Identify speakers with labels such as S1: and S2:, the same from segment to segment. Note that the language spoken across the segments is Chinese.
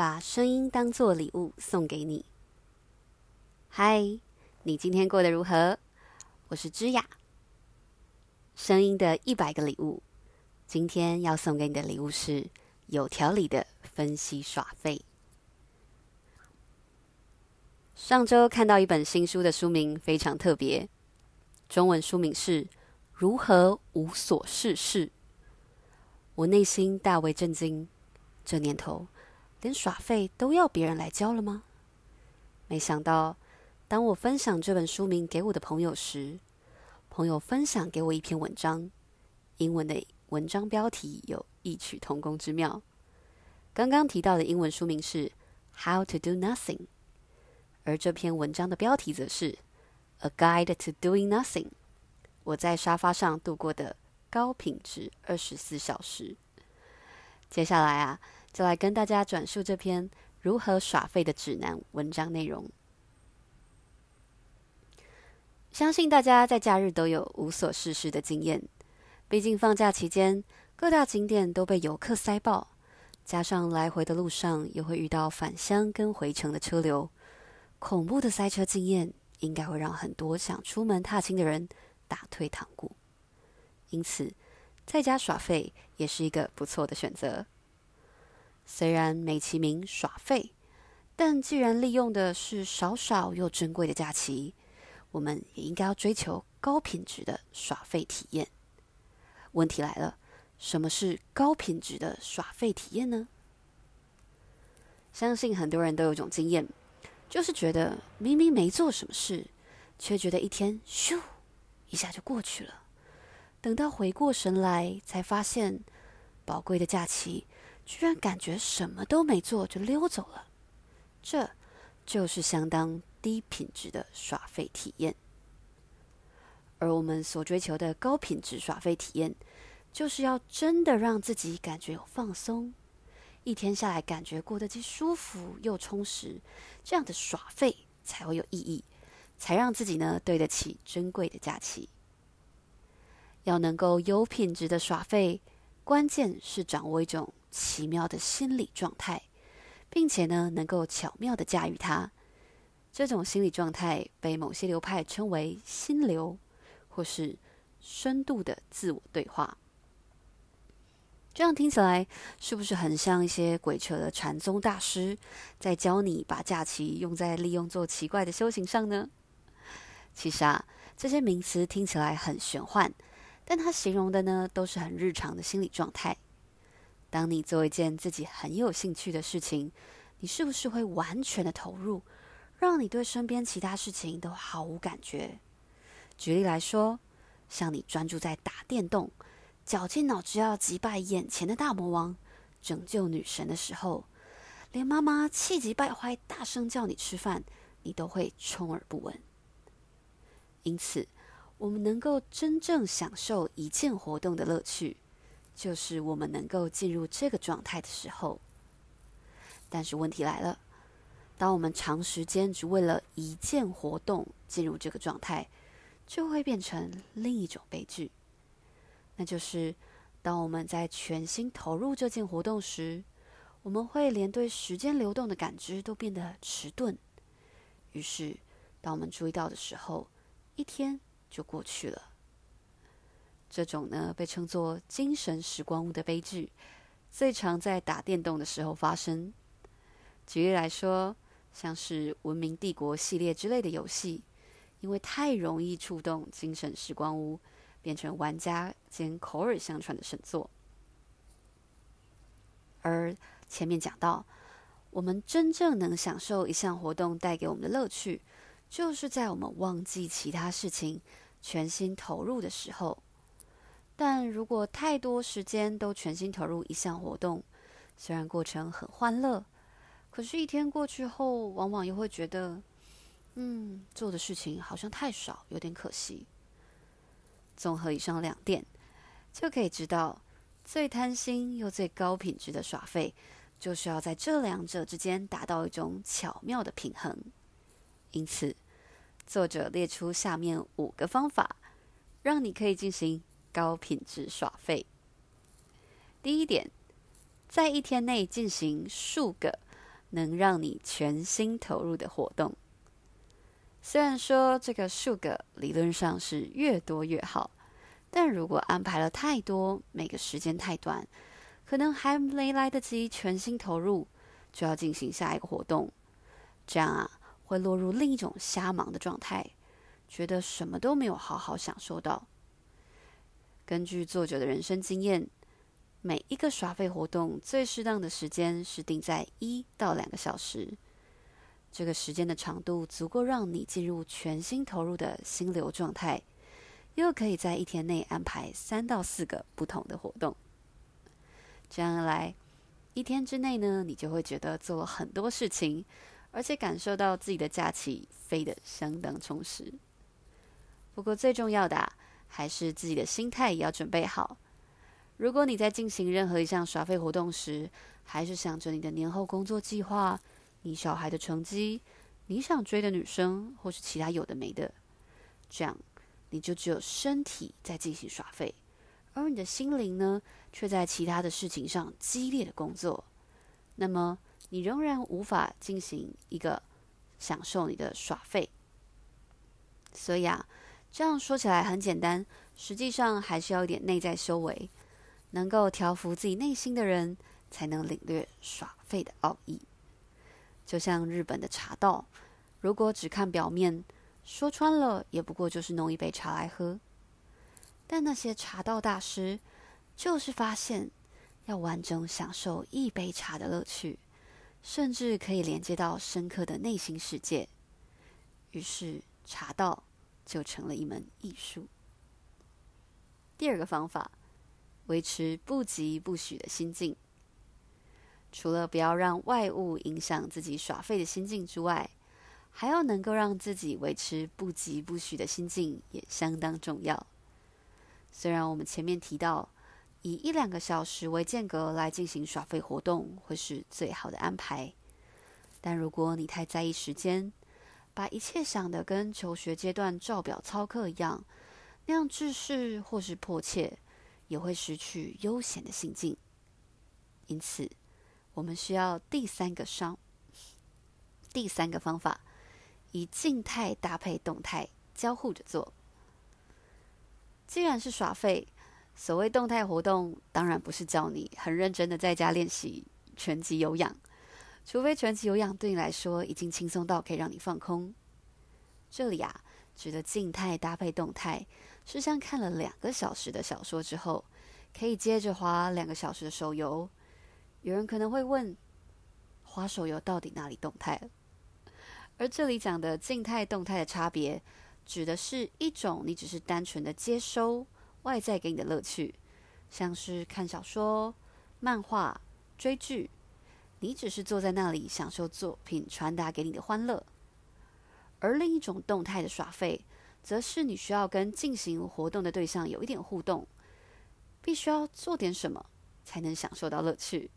S1: 把声音当作礼物送给你。嗨，你今天过得如何？我是芝雅。声音的一百个礼物，今天要送给你的礼物是有条理的分析耍废。上周看到一本新书的书名非常特别，中文书名是《如何无所事事》。我内心大为震惊，这年头连耍费都要别人来交了吗？没想到，当我分享这本书名给我的朋友时，朋友分享给我一篇文章，英文的文章标题有异曲同工之妙。刚刚提到的英文书名是《How to Do Nothing》，而这篇文章的标题则是《A Guide to Doing Nothing》。我在沙发上度过的。高品质二十四小时。接下来啊，就来跟大家转述这篇如何耍废的指南文章内容。相信大家在假日都有无所事事的经验，毕竟放假期间各大景点都被游客塞爆，加上来回的路上又会遇到返乡跟回程的车流，恐怖的塞车经验应该会让很多想出门踏青的人打退堂鼓。因此，在家耍废也是一个不错的选择。虽然美其名耍废，但既然利用的是少少又珍贵的假期，我们也应该要追求高品质的耍废体验。问题来了，什么是高品质的耍废体验呢？相信很多人都有种经验，就是觉得明明没做什么事，却觉得一天咻一下就过去了。等到回过神来，才发现宝贵的假期居然感觉什么都没做就溜走了，这就是相当低品质的耍废体验。而我们所追求的高品质耍废体验，就是要真的让自己感觉有放松，一天下来感觉过得既舒服又充实，这样的耍废才会有意义，才让自己呢对得起珍贵的假期。要能够有品质的耍废，关键是掌握一种奇妙的心理状态，并且呢，能够巧妙地驾驭它。这种心理状态被某些流派称为“心流”或是“深度的自我对话”。这样听起来是不是很像一些鬼扯的禅宗大师在教你把假期用在利用做奇怪的修行上呢？其实啊，这些名词听起来很玄幻。但它形容的呢，都是很日常的心理状态。当你做一件自己很有兴趣的事情，你是不是会完全的投入，让你对身边其他事情都毫无感觉？举例来说，像你专注在打电动，绞尽脑汁要击败眼前的大魔王，拯救女神的时候，连妈妈气急败坏大声叫你吃饭，你都会充耳不闻。因此，我们能够真正享受一件活动的乐趣，就是我们能够进入这个状态的时候。但是问题来了，当我们长时间只为了一件活动进入这个状态，就会变成另一种悲剧。那就是当我们在全心投入这件活动时，我们会连对时间流动的感知都变得迟钝。于是，当我们注意到的时候，一天。就过去了。这种呢，被称作“精神时光屋”的悲剧，最常在打电动的时候发生。举例来说，像是《文明帝国》系列之类的游戏，因为太容易触动精神时光屋，变成玩家间口耳相传的神作。而前面讲到，我们真正能享受一项活动带给我们的乐趣。就是在我们忘记其他事情、全心投入的时候。但如果太多时间都全心投入一项活动，虽然过程很欢乐，可是，一天过去后，往往又会觉得，嗯，做的事情好像太少，有点可惜。综合以上两点，就可以知道，最贪心又最高品质的耍废，就是要在这两者之间达到一种巧妙的平衡。因此，作者列出下面五个方法，让你可以进行高品质耍废。第一点，在一天内进行数个能让你全心投入的活动。虽然说这个数个理论上是越多越好，但如果安排了太多，每个时间太短，可能还没来得及全心投入，就要进行下一个活动，这样啊，会落入另一种瞎忙的状态，觉得什么都没有好好享受到。根据作者的人生经验，每一个耍废活动最适当的时间是定在一到两个小时，这个时间的长度足够让你进入全心投入的心流状态，又可以在一天内安排三到四个不同的活动。这样一来，一天之内呢，你就会觉得做了很多事情，而且感受到自己的假期飞得相当充实。不过最重要的，还是自己的心态也要准备好。如果你在进行任何一项耍费活动时，还是想着你的年后工作计划、你小孩的成绩、你想追的女生，或是其他有的没的，这样你就只有身体在进行耍费，而你的心灵呢，却在其他的事情上激烈的工作。那么你仍然无法进行一个享受你的耍费。所以啊。这样说起来很简单，实际上还是要一点内在修为，能够调服自己内心的人，才能领略耍废的奥义。就像日本的茶道，如果只看表面，说穿了也不过就是弄一杯茶来喝。但那些茶道大师，就是发现要完整享受一杯茶的乐趣，甚至可以连接到深刻的内心世界。于是茶道。就成了一门艺术。第二个方法，维持不疾不徐的心境。除了不要让外物影响自己耍废的心境之外，还要能够让自己维持不疾不徐的心境，也相当重要。虽然我们前面提到，以一两个小时为间隔来进行耍废活动会是最好的安排，但如果你太在意时间，把一切想的跟求学阶段照表操课一样，那样制式或是迫切，也会失去悠闲的心境。因此，我们需要第三个商，第三个方法，以静态搭配动态交互着做。既然是耍废，所谓动态活动，当然不是叫你很认真的在家练习拳击有氧。除非拳击有氧对你来说已经轻松到可以让你放空。这里啊，指的静态搭配动态，是像看了两个小时的小说之后，可以接着滑两个小时的手游。有人可能会问，滑手游到底哪里动态？而这里讲的静态动态的差别，指的是一种你只是单纯的接收外在给你的乐趣，像是看小说、漫画、追剧。你只是坐在那里享受作品传达给你的欢乐，而另一种动态的耍废，则是你需要跟进行活动的对象有一点互动，必须要做点什么才能享受到乐趣，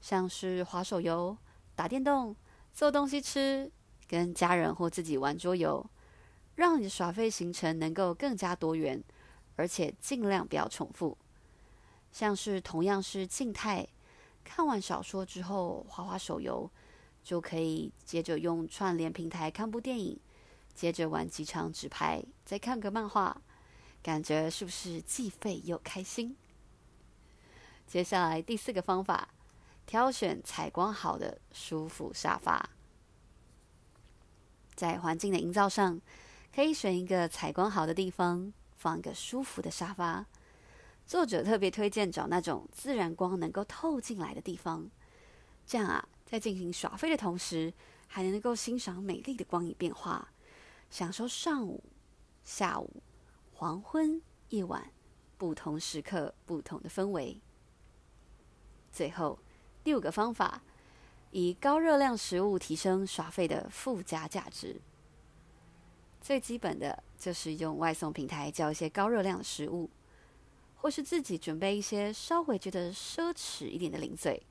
S1: 像是滑手游、打电动、做东西吃、跟家人或自己玩桌游，让你的耍废行程能够更加多元，而且尽量不要重复，像是同样是静态。看完小说之后，滑滑手游，就可以接着用串联平台看部电影，接着玩几场纸牌，再看个漫画，感觉是不是既费又开心？接下来第四个方法，挑选采光好的舒服沙发，在环境的营造上，可以选一个采光好的地方，放一个舒服的沙发。作者特别推荐找那种自然光能够透进来的地方，这样啊，在进行耍废的同时，还能够欣赏美丽的光影变化，享受上午、下午、黄昏、夜晚不同时刻不同的氛围。最后，第五个方法，以高热量食物提升耍费的附加价值。最基本的就是用外送平台叫一些高热量的食物。或是自己准备一些稍微觉得奢侈一点的零嘴，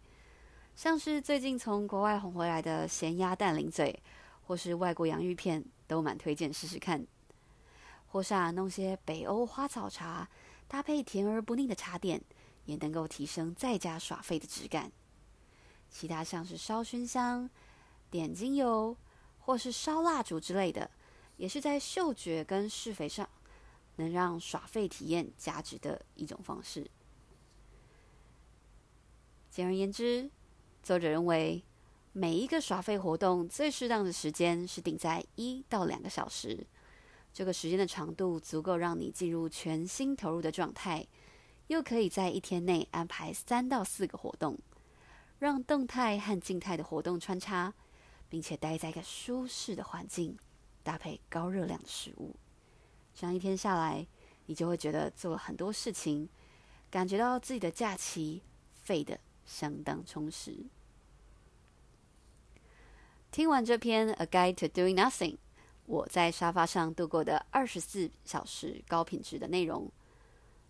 S1: 像是最近从国外哄回来的咸鸭蛋零嘴，或是外国洋芋片，都蛮推荐试试看。或是啊，弄些北欧花草茶，搭配甜而不腻的茶点，也能够提升在家耍废的质感。其他像是烧熏香、点精油或是烧蜡烛之类的，也是在嗅觉跟施肥上能让耍废体验价值的一种方式。简而言之，作者认为每一个耍废活动最适当的时间是定在一到两个小时，这个时间的长度足够让你进入全心投入的状态，又可以在一天内安排三到四个活动。让动态和静态的活动穿插，并且待在一个舒适的环境，搭配高热量的食物，这样一天下来，你就会觉得做了很多事情，感觉到自己的假期废得相当充实。听完这篇《A Guide to Doing Nothing》，我在沙发上度过的二十四小时高品质的内容，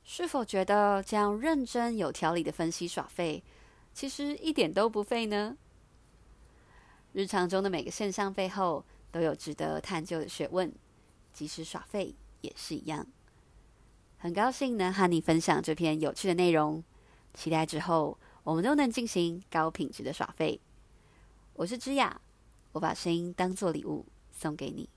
S1: 是否觉得这样认真有条理的分析耍废？其实一点都不废呢。日常中的每个现象背后都有值得探究的学问，即使耍废也是一样。很高兴能和你分享这篇有趣的内容，期待之后我们都能进行高品质的耍费。我是芝雅，我把声音当做礼物送给你。